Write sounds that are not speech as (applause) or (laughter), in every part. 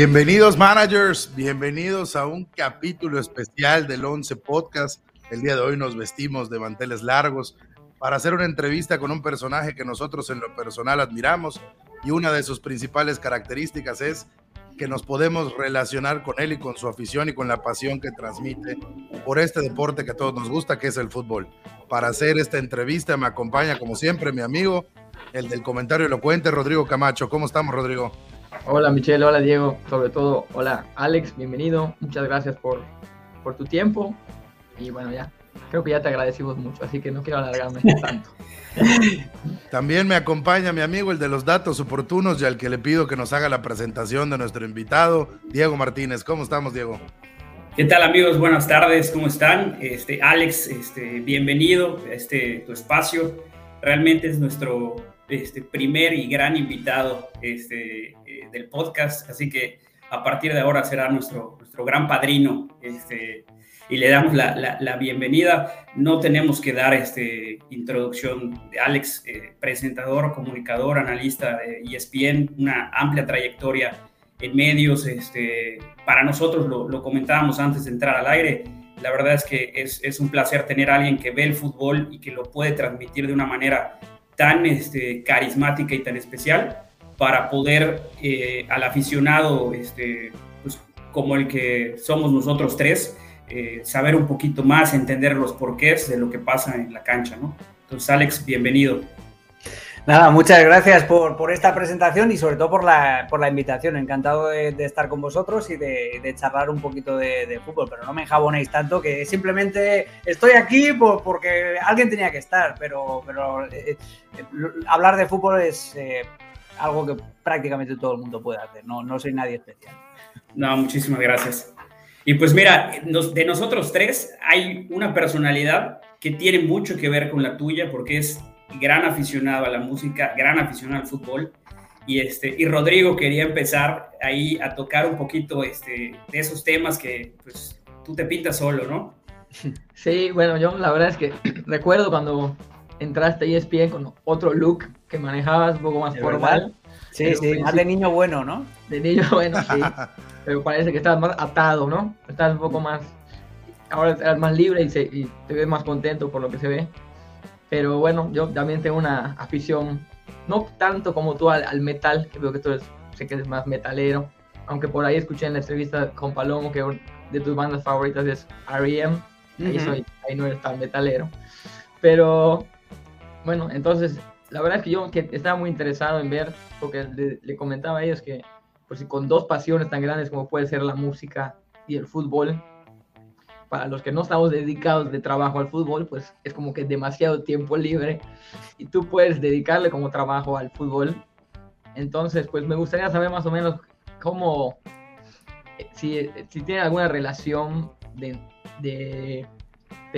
Bienvenidos managers, bienvenidos a un capítulo especial del 11 Podcast. El día de hoy nos vestimos de manteles largos para hacer una entrevista con un personaje que nosotros en lo personal admiramos y una de sus principales características es que nos podemos relacionar con él y con su afición y con la pasión que transmite por este deporte que a todos nos gusta, que es el fútbol. Para hacer esta entrevista me acompaña como siempre mi amigo, el del comentario elocuente, Rodrigo Camacho. ¿Cómo estamos, Rodrigo? Hola Michelle, hola Diego, sobre todo hola Alex, bienvenido, muchas gracias por, por tu tiempo y bueno ya, creo que ya te agradecimos mucho, así que no quiero alargarme (laughs) tanto. También me acompaña mi amigo, el de los datos oportunos y al que le pido que nos haga la presentación de nuestro invitado, Diego Martínez. ¿Cómo estamos, Diego? ¿Qué tal amigos? Buenas tardes, ¿cómo están? Este, Alex, este, bienvenido a este, tu espacio. Realmente es nuestro este, primer y gran invitado este, eh, del podcast, así que a partir de ahora será nuestro, nuestro gran padrino este, y le damos la, bienvenida. No tenemos que dar este, introducción de Alex, eh, presentador, comunicador, analista de ESPN, una amplia trayectoria en medios. Este, para nosotros, lo, comentábamos antes de entrar al aire, la verdad es que es, es, un placer tener a alguien que ve el fútbol y que lo puede transmitir de una manera tan este, carismática y tan especial para poder eh, al aficionado este, pues, como el que somos nosotros tres, eh, saber un poquito más, entender los porqués de lo que pasa en la cancha. ¿no? Entonces, Alex, bienvenido. Nada, muchas gracias por, por, esta presentación y sobre todo por la, por la invitación. Encantado de, estar con vosotros y de, de charlar un poquito de, fútbol, pero no me enjabonéis tanto que simplemente estoy aquí por, porque alguien tenía que estar, pero, pero eh, hablar de fútbol es eh, algo que prácticamente todo el mundo puede hacer, no, no soy nadie especial. No, muchísimas gracias. Y pues mira, de nosotros tres hay una personalidad que tiene mucho que ver con la tuya porque es gran aficionado a la música, gran aficionado al fútbol. Y, este, y Rodrigo quería empezar ahí a tocar un poquito este, de esos temas que pues, tú te pintas solo, ¿no? (laughs) Sí, bueno, yo la verdad es que (clears throat) recuerdo cuando entraste a ESPN con otro look que manejabas un poco más formal. Sí, sí, más de niño bueno, ¿no? (laughs) De niño bueno, sí. (laughs) pero parece que estabas más atado, ¿no? Estás un poco más. Ahora estás más libre y, y te ves más contento por lo que se ve. Pero bueno, yo también tengo una afición, no tanto como tú al, metal, que veo que tú eres, sé que eres más metalero, aunque por ahí escuché en la entrevista con Palomo que de tus bandas favoritas es R.E.M., ahí, soy, ahí no eres tan metalero. Pero bueno, entonces la verdad es que yo que estaba muy interesado en ver, porque le, le comentaba a ellos que pues, con dos pasiones tan grandes como puede ser la música y el fútbol, para los que no estamos dedicados de trabajo al fútbol, pues es como que demasiado tiempo libre y tú puedes dedicarle como trabajo al fútbol. Entonces, pues me gustaría saber más o menos cómo, si, si tiene alguna relación de, de,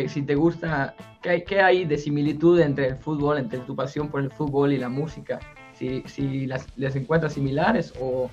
si te gusta, ¿qué ¿qué hay, de similitud entre el fútbol, entre tu pasión por el fútbol y la música? Si, si las, les encuentras similares o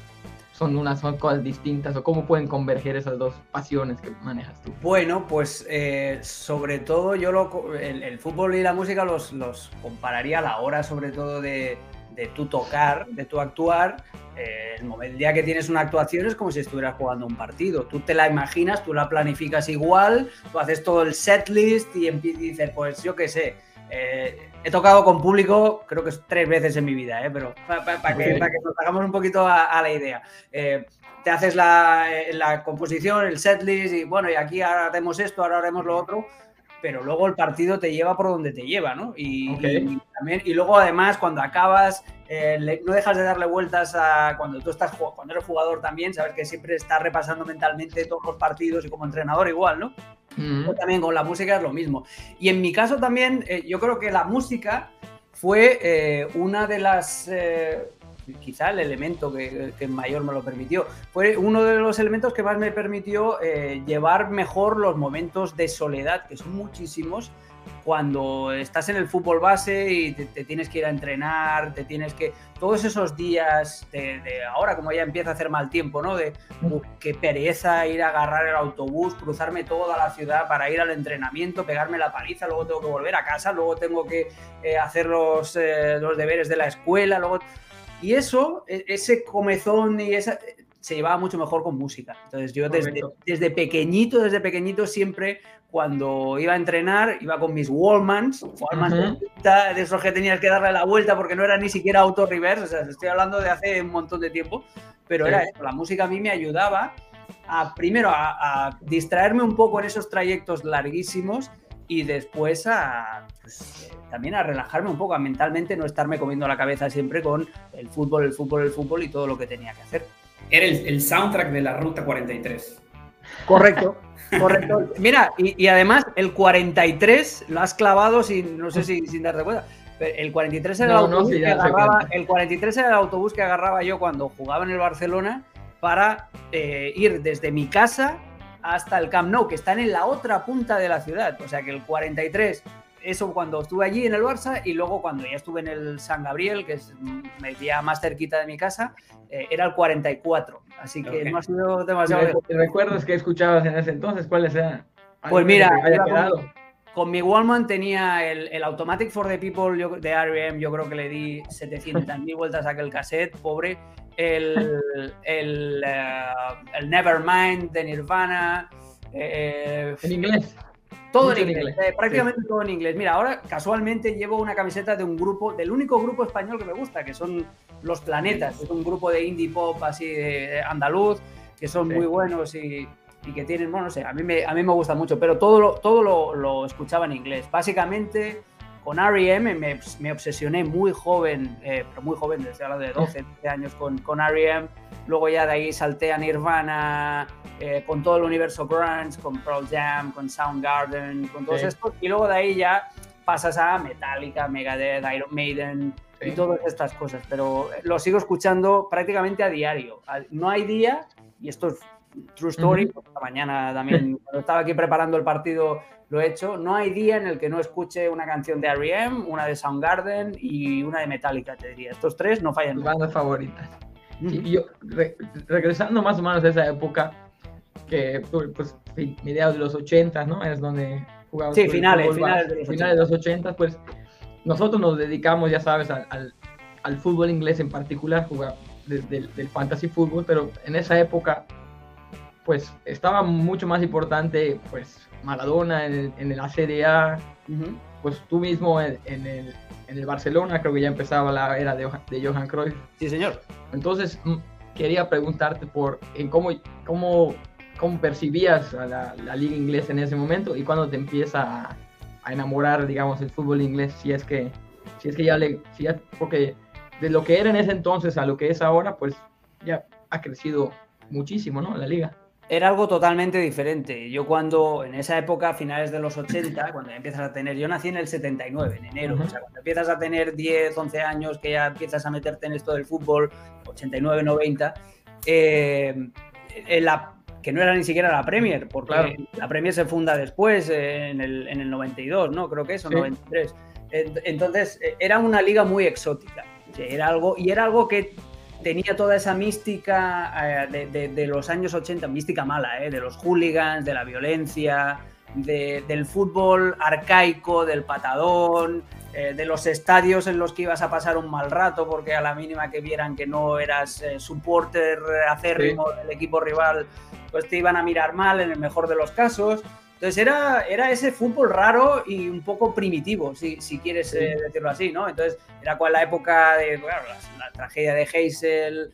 son unas cosas distintas o cómo pueden converger esas dos pasiones que manejas tú? Bueno, pues eh, sobre todo yo lo, el, fútbol y la música los, los compararía a la hora sobre todo de, de tu tocar, de tu actuar. Eh, el, día que tienes una actuación es como si estuvieras jugando un partido. Tú te la imaginas, tú la planificas igual, tú haces todo el set list y, y dices, pues yo qué sé, eh, he tocado con público, creo que es tres veces en mi vida, ¿eh? pero para que, nos hagamos un poquito a, la idea. Eh, te haces la, la, composición, el setlist y bueno, y aquí ahora haremos esto, ahora haremos lo otro, pero luego el partido te lleva por donde te lleva, ¿no? Y, también, y luego además cuando acabas, no dejas de darle vueltas a cuando tú estás, cuando eres jugador también, sabes que siempre estás repasando mentalmente todos los partidos y como entrenador igual, ¿no? también con la música es lo mismo. Y en mi caso también, eh, yo creo que la música fue eh, una de las... Eh, quizá el elemento que, que, mayor me lo permitió. Fue uno de los elementos que más me permitió llevar mejor los momentos de soledad, que son muchísimos, cuando estás en el fútbol base y te, tienes que ir a entrenar, te tienes que... Todos esos días de, ahora, como ya empieza a hacer mal tiempo, ¿no? De qué pereza ir a agarrar el autobús, cruzarme toda la ciudad para ir al entrenamiento, pegarme la paliza, luego tengo que volver a casa, luego tengo que eh, hacer los, eh, los deberes de la escuela, luego... Y eso, e, ese comezón y esa se llevaba mucho mejor con música. Entonces yo desde, desde, pequeñito, desde pequeñito siempre cuando iba a entrenar iba con mis Wallmans, Wallmans de esos que tenías que darle la vuelta porque no era ni siquiera auto reverse, o sea, estoy hablando de hace un montón de tiempo, pero era eso, la música a mí me ayudaba a primero a, distraerme un poco en esos trayectos larguísimos y después a pues, también a relajarme un poco, mentalmente no estarme comiendo la cabeza siempre con el fútbol, el fútbol, el fútbol y todo lo que tenía que hacer. Era el, soundtrack de la Ruta 43. Correcto, correcto. (laughs) Mira, y, además el 43 lo has clavado sin, no sé si sin darte cuenta. El 43 era el autobús que agarraba, el 43 era el autobús que agarraba yo cuando jugaba en el Barcelona para eh, ir desde mi casa hasta el Camp Nou, que están en la otra punta de la ciudad. O sea que el 43 eso cuando estuve allí en el Barça y luego cuando ya estuve en el San Gabriel, que es media más cerquita de mi casa, eh, era el 44. Así que no ha sido demasiado. ¿Recuerdas que escuchabas en ese entonces? ¿Cuáles eran? Pues mira, con, mi Wallman tenía el, Automatic for the People de R.E.M. Yo creo que le di 700.000 vueltas a aquel cassette, pobre. El, el, eh, el Nevermind de Nirvana. Eh, en inglés. Todo en inglés, eh, prácticamente todo en inglés. Mira, ahora casualmente llevo una camiseta de un grupo, del único grupo español que me gusta, que son Los Planetas. Es un grupo de indie pop así de andaluz, que son muy buenos y, que tienen, bueno, no sé, a mí me, a mí me gusta mucho, pero todo lo, todo lo, lo escuchaba en inglés. Básicamente con R.E.M. Me, me, obsesioné muy joven, eh, pero muy joven, desde hablando de 12, 13 (laughs) años con, con R.E.M. Luego ya de ahí salté a Nirvana, eh, con todo el universo grunge, con Pearl Jam, con Soundgarden, con todos estos. Y luego de ahí ya pasas a Metallica, Megadeth, Iron Maiden y todas estas cosas. Pero lo sigo escuchando prácticamente a diario. No hay día, y esto es true story, esta mañana también, (laughs) cuando estaba aquí preparando el partido lo he hecho. No hay día en el que no escuche una canción de R.E.M., una de Soundgarden y una de Metallica, te diría. Estos tres no fallan. Bandas favoritas. Y yo, regresando más o menos a esa época, que pues mediados de los 80, ¿no? Es donde jugaba. Sí, finales, finales, de los, finales de los 80, pues nosotros nos dedicamos, ya sabes, al, al, fútbol inglés en particular, jugar desde el del fantasy fútbol, pero en esa época, pues estaba mucho más importante, pues Maradona en en ACDA, pues tú mismo en, el, en, el, Barcelona, creo que ya empezaba la era de, de Johan Cruyff. Sí, señor. Entonces, mm, quería preguntarte por en cómo, cómo, cómo percibías a la, liga inglesa en ese momento y cuándo te empieza a, enamorar, digamos, el fútbol inglés, si es que, si es que ya le, si ya, porque de lo que era en ese entonces a lo que es ahora, pues ya ha crecido muchísimo, ¿no? La liga era algo totalmente diferente. Yo cuando, en esa época, a finales de los 80, cuando empiezas a tener, yo nací en el 79, en enero, o sea, cuando empiezas a tener 10, 11 años, que ya empiezas a meterte en esto del fútbol, 89, 90, eh, la, que no era ni siquiera la Premier, porque la Premier se funda después, en el, en el 92, ¿no? Creo que eso, 93. Entonces, eh, era una liga muy exótica. Era algo, y era algo que tenía toda esa mística eh, de, los años 80, mística mala, eh, de los hooligans, de la violencia, del fútbol arcaico, del patadón, eh, de los estadios en los que ibas a pasar un mal rato porque a la mínima que vieran que no eras supporter acérrimo del equipo rival, pues te iban a mirar mal en el mejor de los casos. Entonces era, era ese fútbol raro y un poco primitivo, si, si quieres eh, decirlo así, ¿no? Entonces era cual la época de la, tragedia de Heysel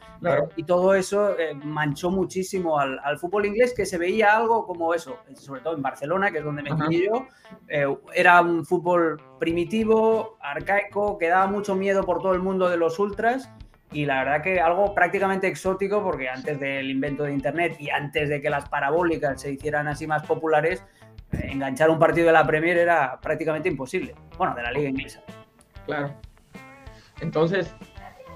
y todo eso eh, manchó muchísimo al, al, fútbol inglés que se veía algo como eso, sobre todo en Barcelona, que es donde me crié yo. Eh, era un fútbol primitivo, arcaico, que daba mucho miedo por todo el mundo de los ultras y la verdad que algo prácticamente exótico porque antes del invento de Internet y antes de que las parabólicas se hicieran así más populares, eh, enganchar un partido de la Premier era prácticamente imposible. Bueno, de la liga inglesa. Claro. Entonces,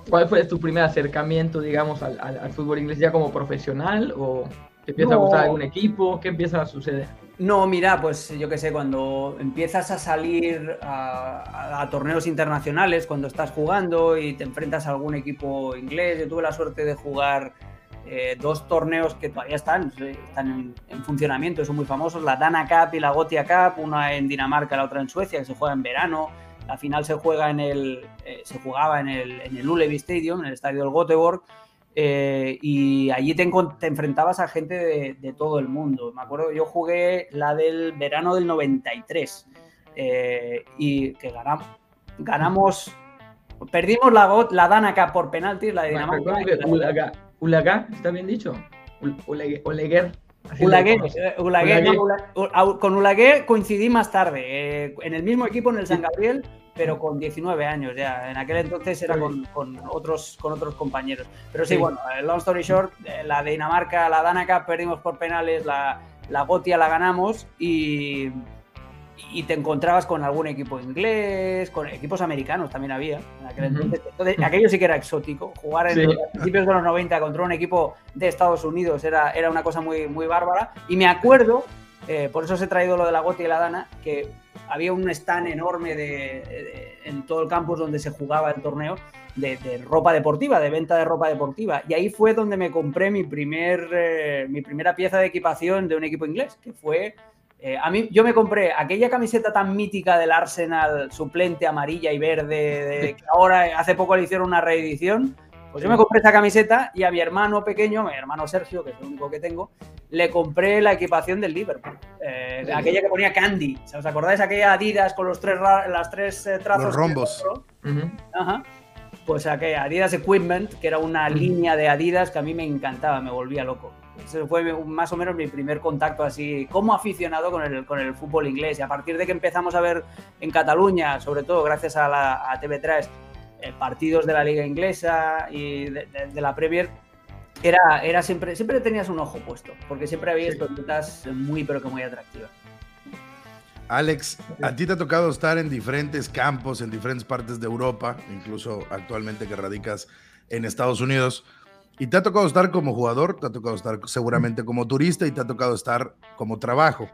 ¿cuál fue tu primer acercamiento, digamos, al, fútbol inglés ya como profesional o te empieza a gustar algún equipo? ¿Qué empieza a suceder? No, mira, pues yo qué sé, cuando empiezas a salir a, torneos internacionales, cuando estás jugando y te enfrentas a algún equipo inglés, yo tuve la suerte de jugar eh, dos torneos que todavía están, están en, funcionamiento, son muy famosos, la Dana Cup y la Gotia Cup, una en Dinamarca, la otra en Suecia, que se juega en verano. La final se juega en el, eh, se jugaba en el, en el Ullevi Stadium, en el estadio del Göteborg. Eh, y allí te, enfrentabas a gente de, todo el mundo. Me acuerdo, yo jugué la del verano del 93 eh, y que ganamos, ganamos perdimos la, la Danaka por penaltis, la de Dinamarca. Ulaga, ¿está bien dicho? Oleguer. con Ulaguer coincidí más tarde, en el mismo equipo en el San Gabriel, pero con 19 años ya. En aquel entonces era con, otros, con otros compañeros. Pero sí, bueno, bueno, long story short, eh, la Dinamarca, la Danaka perdimos por penales, la, la Gotia la ganamos y, y te encontrabas con algún equipo inglés, con equipos americanos también había. En aquel entonces. aquello sí que era exótico. Jugar en principios de los 90 contra un equipo de Estados Unidos era, era una cosa muy, muy bárbara. Y me acuerdo, eh, por eso os he traído lo de la Gotia y la Dana, que había un stand enorme de, en todo el campus donde se jugaba el torneo de, ropa deportiva, de venta de ropa deportiva. Y ahí fue donde me compré mi, primer, eh, mi primera pieza de equipación de un equipo inglés, que fue... Eh, a mí, yo me compré aquella camiseta tan mítica del Arsenal, suplente amarilla y verde, (laughs) que ahora hace poco le hicieron una reedición pues yo me compré esta camiseta y a mi hermano pequeño, mi hermano Sergio, que es el único que tengo, le compré la equipación del Liverpool. Eh, aquella que ponía Candy. ¿Os acordáis aquella Adidas con los tres, las tres eh, trazos? Los rombos. Ajá. Pues aquella Adidas Equipment, que era una línea de Adidas que a mí me encantaba, me volvía loco. Ese fue más o menos mi primer contacto así como aficionado con el, con el fútbol inglés. Y a partir de que empezamos a ver en Cataluña, sobre todo gracias a, la, a TV3, eh, partidos de la liga inglesa y de, la Premier, era, era siempre, siempre tenías un ojo puesto, porque siempre había sí. muy, pero que muy atractivas. Alex, a ti te ha tocado estar en diferentes campos, en diferentes partes de Europa, incluso actualmente que radicas en Estados Unidos. Y te ha tocado estar como jugador, te ha tocado estar seguramente como turista y te ha tocado estar como trabajo.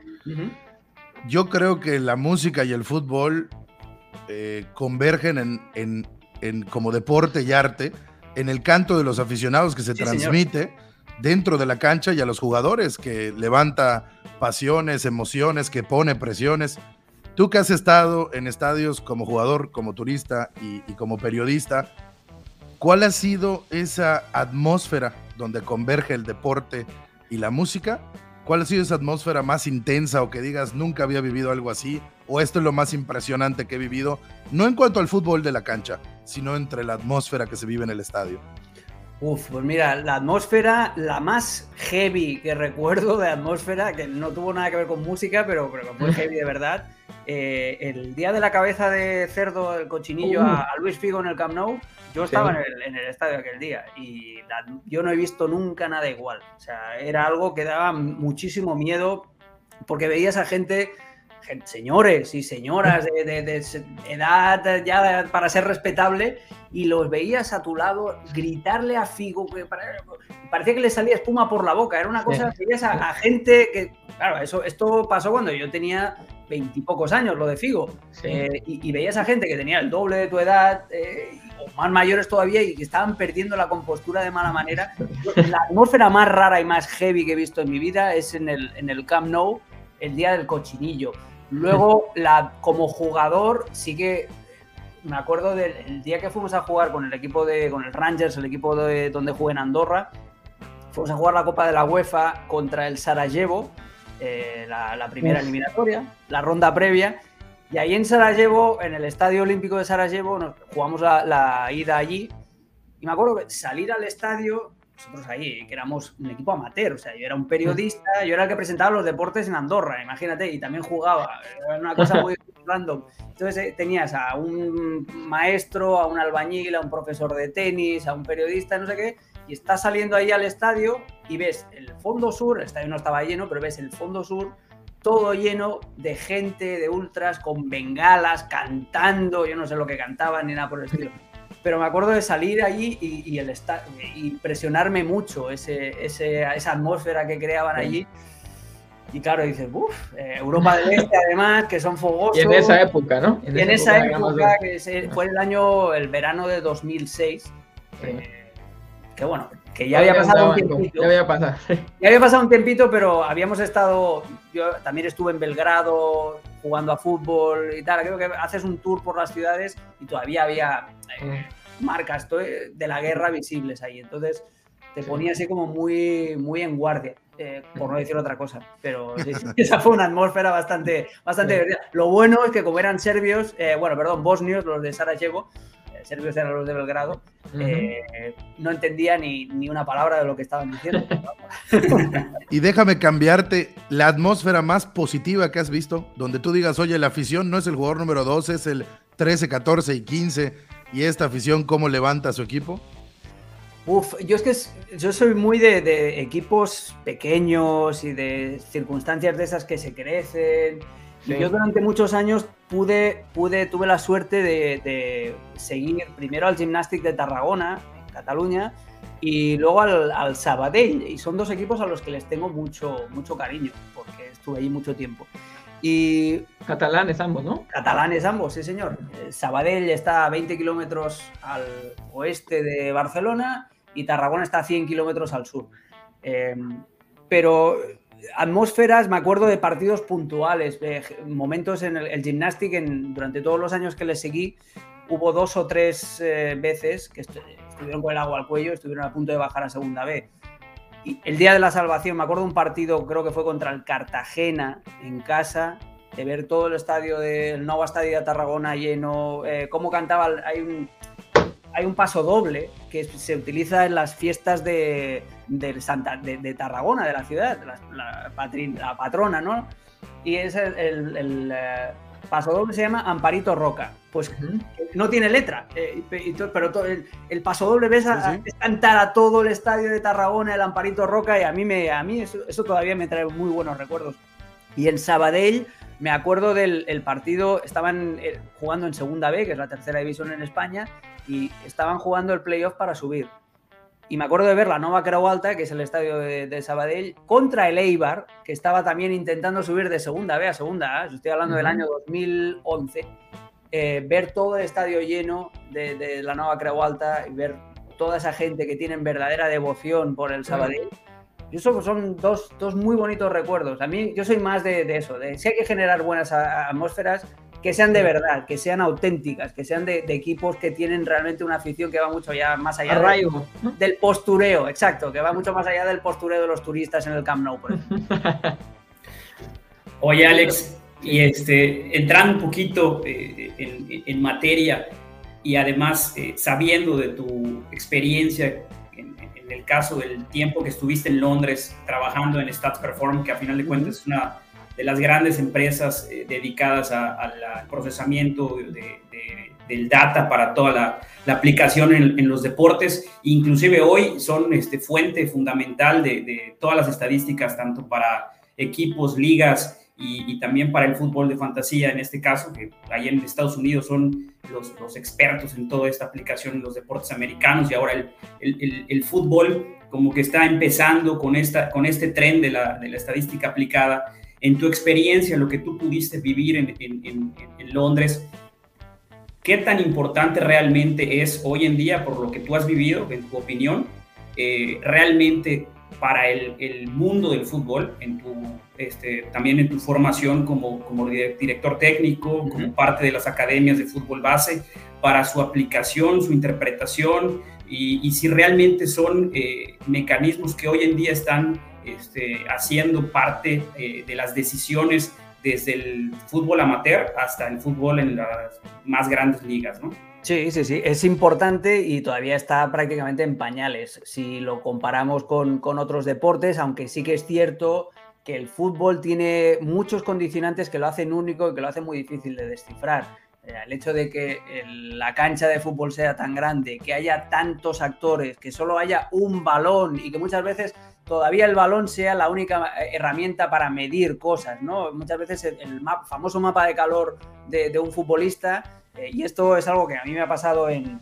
Yo creo que la música y el fútbol eh, convergen en, como deporte y arte, en el canto de los aficionados que se transmite dentro de la cancha y a los jugadores, que levanta pasiones, emociones, que pone presiones. Tú que has estado en estadios como jugador, como turista y, y como periodista, ¿cuál ha sido esa atmósfera donde converge el deporte y la música? ¿Cuál ha sido esa atmósfera más intensa o que digas nunca había vivido algo así? ¿O esto es lo más impresionante que he vivido? No en cuanto al fútbol de la cancha, sino entre la atmósfera que se vive en el estadio. Uf, pues mira, la atmósfera, la más heavy que (laughs) recuerdo de atmósfera, que no tuvo nada que ver con música, pero, pero fue (laughs) heavy de verdad. Eh, el día de la cabeza de cerdo, el cochinillo, uh. a, Luis Figo en el Camp Nou, yo estaba en, el, estadio aquel día y yo no he visto nunca nada igual. O sea, era algo que daba muchísimo miedo porque veías a gente, señores y señoras de, edad ya para ser respetable y los veías a tu lado gritarle a Figo, que parecía que le salía espuma por la boca. Era una cosa, veías a, gente que, claro, eso, esto pasó cuando yo tenía veintipocos años, lo de Figo, eh, y, veías a gente que tenía el doble de tu edad. Eh, más mayores todavía y que estaban perdiendo la compostura de mala manera. (laughs) La atmósfera más rara y más heavy que he visto en mi vida es en el, en el Camp Nou, el día del cochinillo. Luego, (laughs) la, como jugador, sí que me acuerdo del día que fuimos a jugar con el equipo de, con el Rangers, el equipo de, donde jugué en Andorra, fuimos a jugar la Copa de la UEFA contra el Sarajevo, eh, la, primera eliminatoria, la ronda previa, y ahí en Sarajevo, en el Estadio Olímpico de Sarajevo, nos jugamos la, ida allí. Y me acuerdo que salir al estadio, nosotros ahí, que éramos un equipo amateur, o sea, yo era un periodista, yo era el que presentaba los deportes en Andorra, imagínate, y también jugaba, era una cosa muy (laughs) random. Entonces eh, tenías a un maestro, a un albañil, a un profesor de tenis, a un periodista, no sé qué, y estás saliendo ahí al estadio y ves el fondo sur, el estadio no estaba lleno, pero ves el fondo sur todo lleno de gente, de ultras, con bengalas, cantando, yo no sé lo que cantaban ni nada por el estilo. Pero me acuerdo de salir allí y, el impresionarme mucho ese, esa atmósfera que creaban allí. Y claro, dices, uff, eh, Europa del Este además, que son fogosos. Y en esa época, ¿no? En, en esa, época, que fue el año, el verano de 2006. Eh, que bueno, que ya había pasado un tiempito. Ya había pasado. (laughs) Ya había pasado un tiempito, pero habíamos estado. Yo también estuve en Belgrado jugando a fútbol y tal. Creo que haces un tour por las ciudades y todavía había eh, mm. marcas de la guerra visibles ahí. Entonces, te ponía así como muy, muy en guardia. Eh, por no decir otra cosa, pero (laughs) esa fue una atmósfera bastante, bastante divertida. Lo bueno es que como eran serbios, eh, bueno, perdón, bosnios, los de Sarajevo, eh, serbios eran los de Belgrado, no entendía ni, ni, una palabra de lo que estaban diciendo. (laughs) y déjame cambiarte la atmósfera más positiva que has visto, donde tú digas, oye, la afición no es el jugador número 12, es el 13, 14 y 15, y esta afición, ¿cómo levanta a su equipo? Uf, yo es que yo soy muy de, equipos pequeños y de circunstancias de esas que se crecen. Y yo durante muchos años pude, pude tuve la suerte de, seguir primero al Gymnastic de Tarragona, en Cataluña, y luego al, al, Sabadell. Y son dos equipos a los que les tengo mucho, mucho cariño, porque estuve allí mucho tiempo. Y catalanes ambos, ¿no? Catalanes ambos, sí señor. Sabadell está a 20 kilómetros al oeste de Barcelona y Tarragona está a 100 kilómetros al sur. Em, pero atmósferas, me acuerdo de partidos puntuales, momentos en el, el gymnastic, en, durante todos los años que le seguí, hubo dos o tres eh, veces que estuvieron con el agua al cuello, estuvieron a punto de bajar a segunda B. El día de la salvación, me acuerdo de un partido, creo que fue contra el Cartagena en casa, de ver todo el estadio del nuevo estadio de Tarragona lleno, eh, cómo cantaba, hay un, hay un paso doble que se utiliza en las fiestas de, Santa, de, Tarragona, de la ciudad, la, la, patrona, ¿no? Y es el, eh, paso doble se llama Amparito Roca. Pues no tiene letra, eh, pero el, paso doble ves a, cantar a todo el estadio de Tarragona, el Amparito Roca, y a mí, me, a mí eso, todavía me trae muy buenos recuerdos. Y en Sabadell me acuerdo del partido, estaban eh, jugando en Segunda B, que es la tercera división en España, y estaban jugando el playoff para subir. Y me acuerdo de ver la Nova Creu Alta, que es el estadio de, Sabadell, contra el Eibar, que estaba también intentando subir de segunda B a segunda estoy hablando del año 2011. Eh, ver todo el estadio lleno de, la Nova Creu Alta y ver toda esa gente que tienen verdadera devoción por el Sabadell. Y eso son dos, dos, muy bonitos recuerdos. A mí, yo soy más de, de eso, de si hay que generar buenas atmósferas, que sean de verdad, que sean auténticas, que sean de, equipos que tienen realmente una afición que va mucho ya más allá del postureo, exacto, que va mucho más allá del postureo de los turistas en el Camp Nou. (laughs) Oye, Alex, y este, entrando un poquito eh, en, materia y además eh, sabiendo de tu experiencia en, el caso del tiempo que estuviste en Londres trabajando en Stats Perform, que a final de cuentas es una de las grandes empresas eh, dedicadas al procesamiento del data para toda la, aplicación en, los deportes. Inclusive hoy son este, fuente fundamental de, todas las estadísticas, tanto para equipos, ligas y, también para el fútbol de fantasía, en este caso, que ahí en Estados Unidos son los, expertos en toda esta aplicación en los deportes americanos y ahora el, el, fútbol como que está empezando con, esta, con este tren de la, de la estadística aplicada en tu experiencia, lo que tú pudiste vivir en, Londres, ¿qué tan importante realmente es hoy en día, por lo que tú has vivido, en tu opinión, eh, realmente para el, mundo del fútbol, en tu, este, también en tu formación como, como director técnico, como parte de las academias de fútbol base, para su aplicación, su interpretación, y, si realmente son eh, mecanismos que hoy en día están este, haciendo parte de las decisiones desde el fútbol amateur hasta el fútbol en las más grandes ligas. Sí, sí, sí, es importante y todavía está prácticamente en pañales si lo comparamos con, con otros deportes, aunque sí que es cierto que el fútbol tiene muchos condicionantes que lo hacen único y que lo hacen muy difícil de descifrar. Eh, el hecho de que la cancha de fútbol sea tan grande, que haya tantos actores, que solo haya un balón y que muchas veces todavía el balón sea la única herramienta para medir cosas, ¿no? Muchas veces el, famoso mapa de calor de, un futbolista, eh, y esto es algo que a mí me ha pasado en,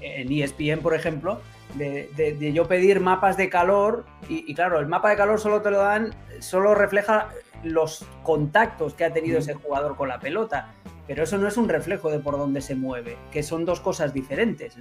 en ESPN, por ejemplo, de, yo pedir mapas de calor, y, claro, el mapa de calor solo te lo dan, solo refleja los contactos que ha tenido ese jugador con la pelota pero eso no es un reflejo de por dónde se mueve, que son dos cosas diferentes.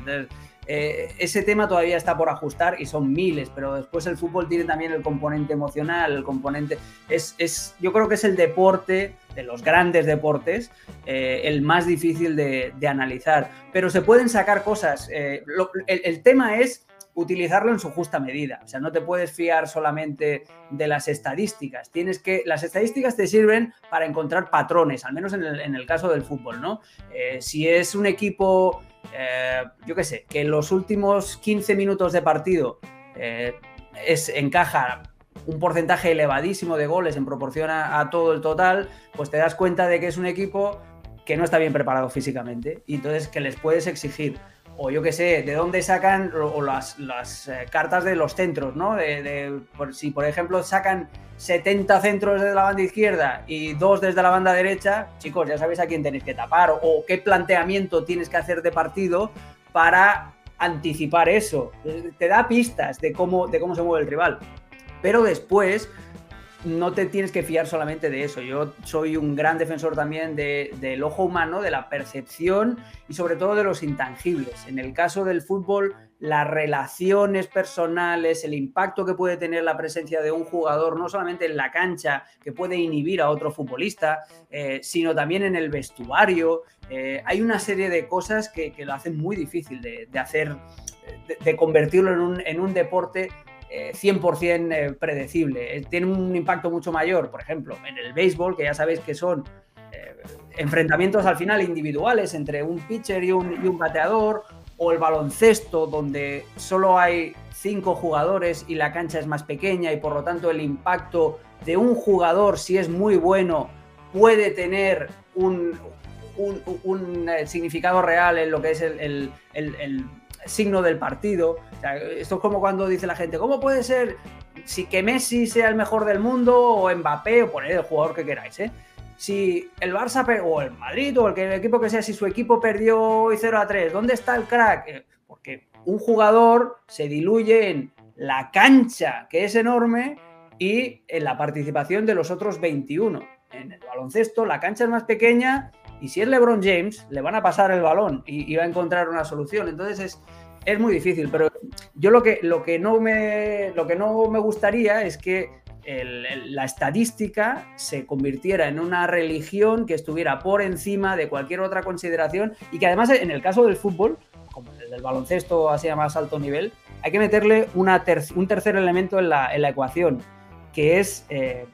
Eh, ese tema todavía está por ajustar y son miles, pero después el fútbol tiene también el componente emocional, el componente... Es, es yo creo que es el deporte, de los grandes deportes, eh, el más difícil de, analizar, pero se pueden sacar cosas. Eh, el, tema es utilizarlo en su justa medida. O sea, no te puedes fiar solamente de las estadísticas. Tienes que, las estadísticas te sirven para encontrar patrones, al menos en el, caso del fútbol, ¿no? Eh, si es un equipo, eh, yo qué sé, que en los últimos 15 minutos de partido eh, es, encaja un porcentaje elevadísimo de goles en proporción a, a, todo el total, pues te das cuenta de que es un equipo que no está bien preparado físicamente y entonces que les puedes exigir o yo qué sé, de dónde sacan o las, eh, cartas de los centros, ¿no? De, por, si, por ejemplo, sacan 70 centros desde la banda izquierda y dos desde la banda derecha, chicos, ya sabéis a quién tenéis que tapar o, qué planteamiento tienes que hacer de partido para anticipar eso. Te da pistas de cómo, de cómo se mueve el rival. Pero después no te tienes que fiar solamente de eso. Yo soy un gran defensor también del ojo humano, de la percepción y sobre todo de los intangibles. En el caso del fútbol, las relaciones personales, el impacto que puede tener la presencia de un jugador, no solamente en la cancha, que puede inhibir a otro futbolista, eh, sino también en el vestuario. Eh, hay una serie de cosas que, lo hacen muy difícil de, hacer, de, convertirlo en un deporte 100% eh, predecible. Eh, tiene un impacto mucho mayor, por ejemplo, en el béisbol, que ya sabéis que son eh, enfrentamientos al final individuales entre un pitcher y un, bateador, o el baloncesto, donde solo hay cinco jugadores y la cancha es más pequeña y por lo tanto el impacto de un jugador, si es muy bueno, puede tener un, significado real en lo que es el signo del partido. esto es como cuando dice la gente, ¿cómo puede ser si que Messi sea el mejor del mundo o Mbappé o poner el jugador que queráis? ¿eh? Si el Barça o el Madrid o el, equipo que sea, si su equipo perdió hoy 0 a 3, ¿dónde está el crack? Eh, porque un jugador se diluye en la cancha, que es enorme, y en la participación de los otros 21. En el baloncesto, la cancha es más pequeña y si es LeBron James, le van a pasar el balón y, va a encontrar una solución. Entonces es, es muy difícil, pero yo lo que, lo que, no, me, lo que no me gustaría es que la estadística se convirtiera en una religión que estuviera por encima de cualquier otra consideración y que además en el caso del fútbol, como el del baloncesto así a más alto nivel, hay que meterle una un tercer elemento en la, en la ecuación, que es eh,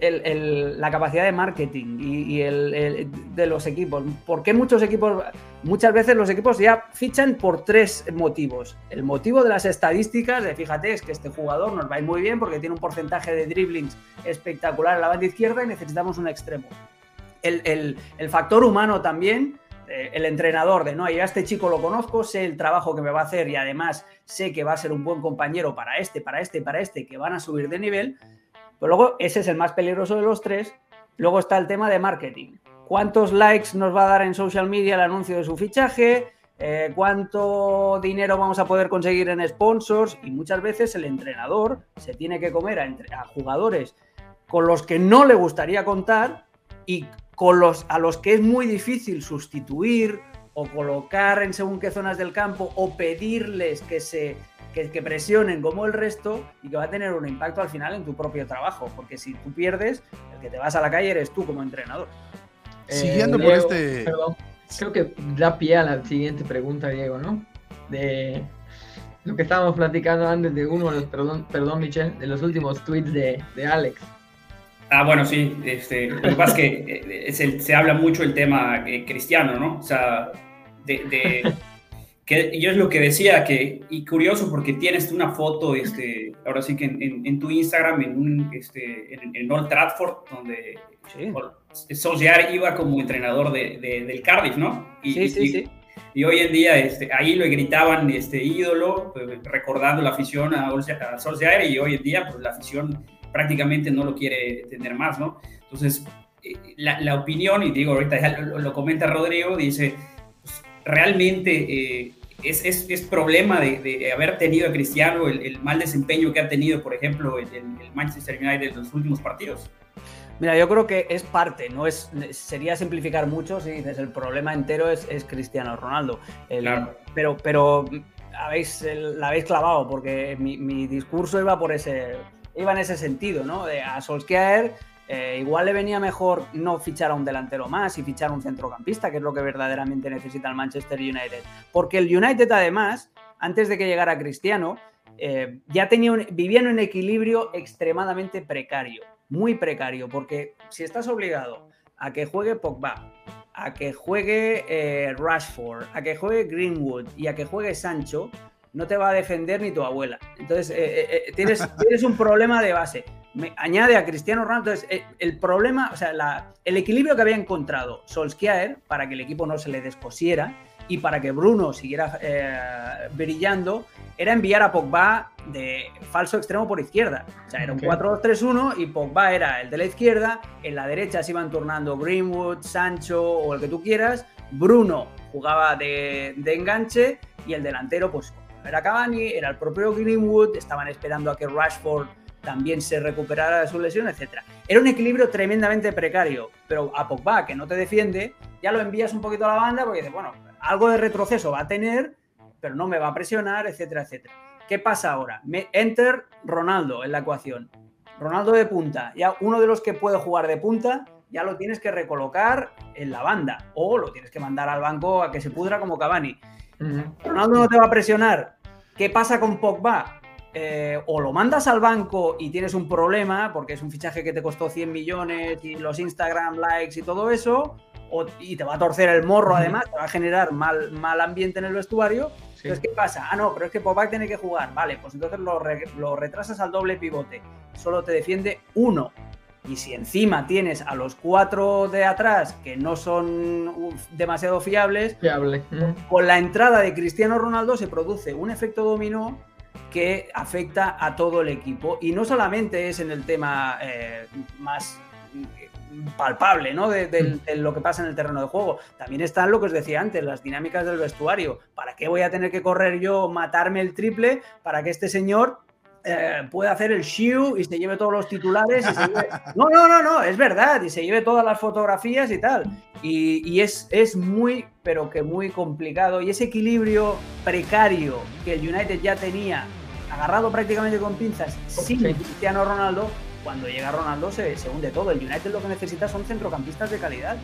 la capacidad de marketing y, el, de los equipos. porque muchos equipos, muchas veces los equipos ya fichan por tres motivos? El motivo de las estadísticas, de fíjate, es que este jugador nos va a muy bien porque tiene un porcentaje de dribblings espectacular en la banda izquierda y necesitamos un extremo. El, factor humano también, eh, el entrenador de, no, ya este chico lo conozco, sé el trabajo que me va a hacer y además sé que va a ser un buen compañero para este, para este, para este, que van a subir de nivel pero luego ese es el más peligroso de los tres. Luego está el tema de marketing. ¿Cuántos likes nos va a dar en social media el anuncio de su fichaje? Eh, ¿Cuánto dinero vamos a poder conseguir en sponsors? Y muchas veces el entrenador se tiene que comer a, jugadores con los que no le gustaría contar y con los a los que es muy difícil sustituir o colocar en según qué zonas del campo o pedirles que se que, presionen como el resto y que va a tener un impacto al final en tu propio trabajo, porque si tú pierdes, el que te vas a la calle eres tú como entrenador. Siguiendo eh, por este... Perdón, creo que da pie a la siguiente pregunta, Diego, ¿no? De lo que estábamos platicando antes de uno, perdón, perdón Michelle, de los últimos tweets de, de Alex. Ah, bueno, sí. Este, lo que pasa es que eh, se habla mucho el tema eh, cristiano, ¿no? O sea, de (laughs) que yo es lo que decía, que, y curioso porque tienes una foto, este, ahora sí que en, tu Instagram, en, un, este, en, Old Trafford, donde sí. Solskjaer iba como entrenador de, del Cardiff, ¿no? Y, sí, sí, sí. Y hoy en día este, ahí lo gritaban este ídolo, pues, recordando la afición a, a Solskjaer, y hoy en día pues, la afición prácticamente no lo quiere tener más, ¿no? Entonces, eh, la, la opinión, y digo, ahorita ya lo, comenta Rodrigo, dice, realmente eh, es, es, es problema de, de, haber tenido a Cristiano el, mal desempeño que ha tenido, por ejemplo, el, el, Manchester United en los últimos partidos? Mira, yo creo que es parte, no es sería simplificar mucho si dices el problema entero es, es Cristiano Ronaldo. claro. Pero, pero habéis, la habéis clavado porque mi, mi, discurso iba por ese iba en ese sentido, ¿no? De a Solskjaer eh, igual le venía mejor no fichar a un delantero más y fichar a un centrocampista, que es lo que verdaderamente necesita el Manchester United. Porque el United, además, antes de que llegara Cristiano, eh, ya tenía un, vivía en un equilibrio extremadamente precario, muy precario, porque si estás obligado a que juegue Pogba, a que juegue eh, Rashford, a que juegue Greenwood y a que juegue Sancho, no te va a defender ni tu abuela. Entonces, eh, tienes, (laughs) tienes un problema de base. Me añade a Cristiano Ronaldo. Entonces, el problema, o sea, el equilibrio que había encontrado Solskjaer para que el equipo no se le descosiera y para que Bruno siguiera eh, brillando, era enviar a Pogba de falso extremo por izquierda. O sea, era un 4-2-3-1 y Pogba era el de la izquierda, en la derecha se iban turnando Greenwood, Sancho o el que tú quieras, Bruno jugaba de, de enganche y el delantero pues era Cavani, era el propio Greenwood, estaban esperando a que Rashford también se recuperara de su lesión, etc. Era un equilibrio tremendamente precario, pero a Pogba, que no te defiende, ya lo envías un poquito a la banda porque dices, bueno, algo de retroceso va a tener, pero no me va a presionar, etcétera, etcétera. ¿Qué pasa ahora? Me, enter Ronaldo en la ecuación. Ronaldo de punta. Ya uno de los que puede jugar de punta, ya lo tienes que recolocar en la banda o lo tienes que mandar al banco a que se pudra como Cavani. Ronaldo no te va a presionar. ¿Qué pasa con Pogba? Eh, o lo mandas al banco y tienes un problema porque es un fichaje que te costó 100 millones y los Instagram likes y todo eso, y te va a torcer el morro además, te va a generar mal, mal ambiente en el vestuario. Entonces, ¿qué pasa? Ah, no, pero es que Pogba tiene que jugar. Vale, pues entonces lo, lo retrasas al doble pivote. Solo te defiende uno. Y si encima tienes a los cuatro de atrás que no son demasiado fiables, Fiable. con la entrada de Cristiano Ronaldo se produce un efecto dominó que afecta a todo el equipo. Y no solamente es en el tema eh, más palpable, ¿no? De, lo que pasa en el terreno de juego. También están lo que os decía antes, las dinámicas del vestuario. ¿Para qué voy a tener que correr yo, matarme el triple para que este señor eh, pueda hacer el shoe y se lleve todos los titulares? No, no, no, no, es verdad, y se lleve todas las fotografías y tal. Y, es, es muy, pero que muy complicado. Y ese equilibrio precario que el United ya tenía, agarrado prácticamente con pinzas, sin Cristiano Ronaldo, cuando llega Ronaldo se, hunde todo. El United lo que necesita son centrocampistas de calidad.